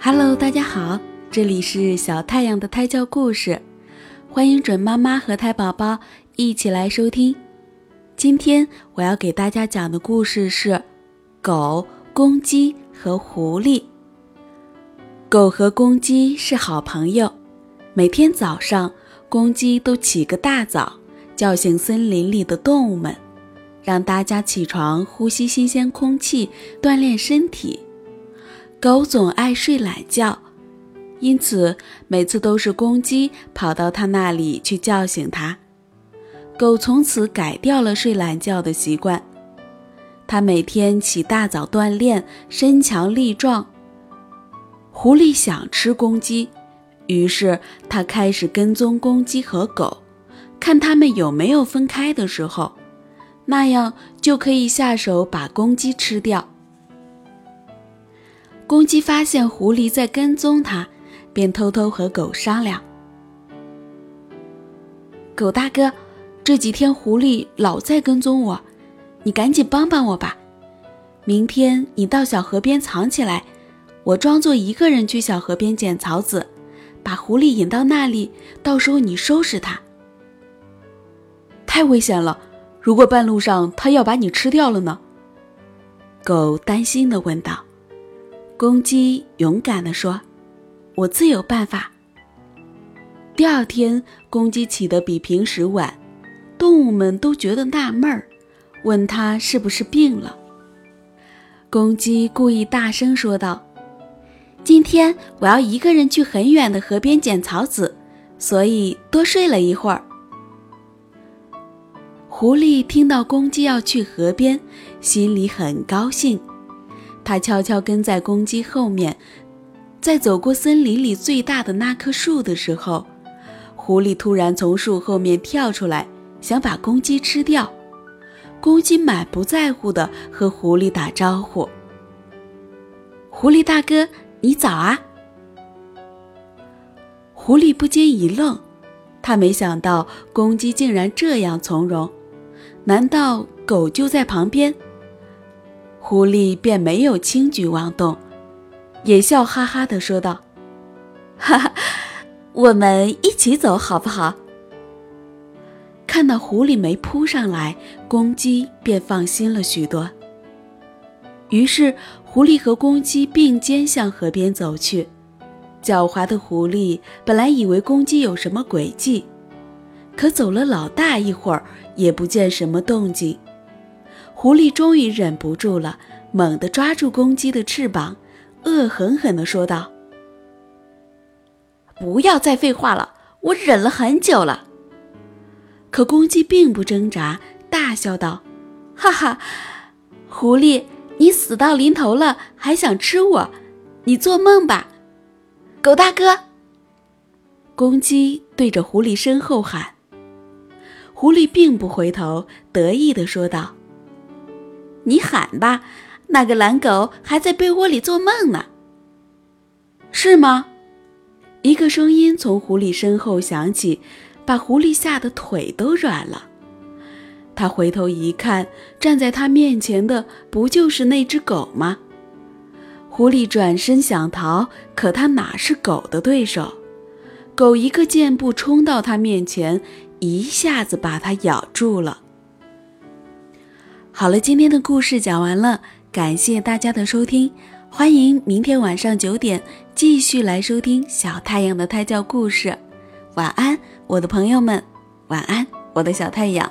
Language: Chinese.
Hello，大家好，这里是小太阳的胎教故事，欢迎准妈妈和胎宝宝一起来收听。今天我要给大家讲的故事是狗、公鸡和狐狸。狗和公鸡是好朋友，每天早上，公鸡都起个大早，叫醒森林里的动物们，让大家起床呼吸新鲜空气，锻炼身体。狗总爱睡懒觉，因此每次都是公鸡跑到它那里去叫醒它。狗从此改掉了睡懒觉的习惯，它每天起大早锻炼，身强力壮。狐狸想吃公鸡，于是它开始跟踪公鸡和狗，看它们有没有分开的时候，那样就可以下手把公鸡吃掉。公鸡发现狐狸在跟踪它，便偷偷和狗商量：“狗大哥，这几天狐狸老在跟踪我，你赶紧帮帮我吧。明天你到小河边藏起来，我装作一个人去小河边捡草籽，把狐狸引到那里，到时候你收拾它。太危险了，如果半路上它要把你吃掉了呢？”狗担心地问道。公鸡勇敢地说：“我自有办法。”第二天，公鸡起得比平时晚，动物们都觉得纳闷儿，问他是不是病了。公鸡故意大声说道：“今天我要一个人去很远的河边捡草籽，所以多睡了一会儿。”狐狸听到公鸡要去河边，心里很高兴。他悄悄跟在公鸡后面，在走过森林里最大的那棵树的时候，狐狸突然从树后面跳出来，想把公鸡吃掉。公鸡满不在乎地和狐狸打招呼：“狐狸大哥，你早啊！”狐狸不禁一愣，他没想到公鸡竟然这样从容，难道狗就在旁边？狐狸便没有轻举妄动，也笑哈哈地说道：“哈哈，我们一起走好不好？”看到狐狸没扑上来，公鸡便放心了许多。于是，狐狸和公鸡并肩向河边走去。狡猾的狐狸本来以为公鸡有什么诡计，可走了老大一会儿，也不见什么动静。狐狸终于忍不住了，猛地抓住公鸡的翅膀，恶狠狠地说道：“不要再废话了，我忍了很久了。”可公鸡并不挣扎，大笑道：“哈哈，狐狸，你死到临头了，还想吃我？你做梦吧！”狗大哥，公鸡对着狐狸身后喊。狐狸并不回头，得意地说道。你喊吧，那个懒狗还在被窝里做梦呢。是吗？一个声音从狐狸身后响起，把狐狸吓得腿都软了。他回头一看，站在他面前的不就是那只狗吗？狐狸转身想逃，可他哪是狗的对手？狗一个箭步冲到他面前，一下子把他咬住了。好了，今天的故事讲完了，感谢大家的收听，欢迎明天晚上九点继续来收听小太阳的胎教故事。晚安，我的朋友们，晚安，我的小太阳。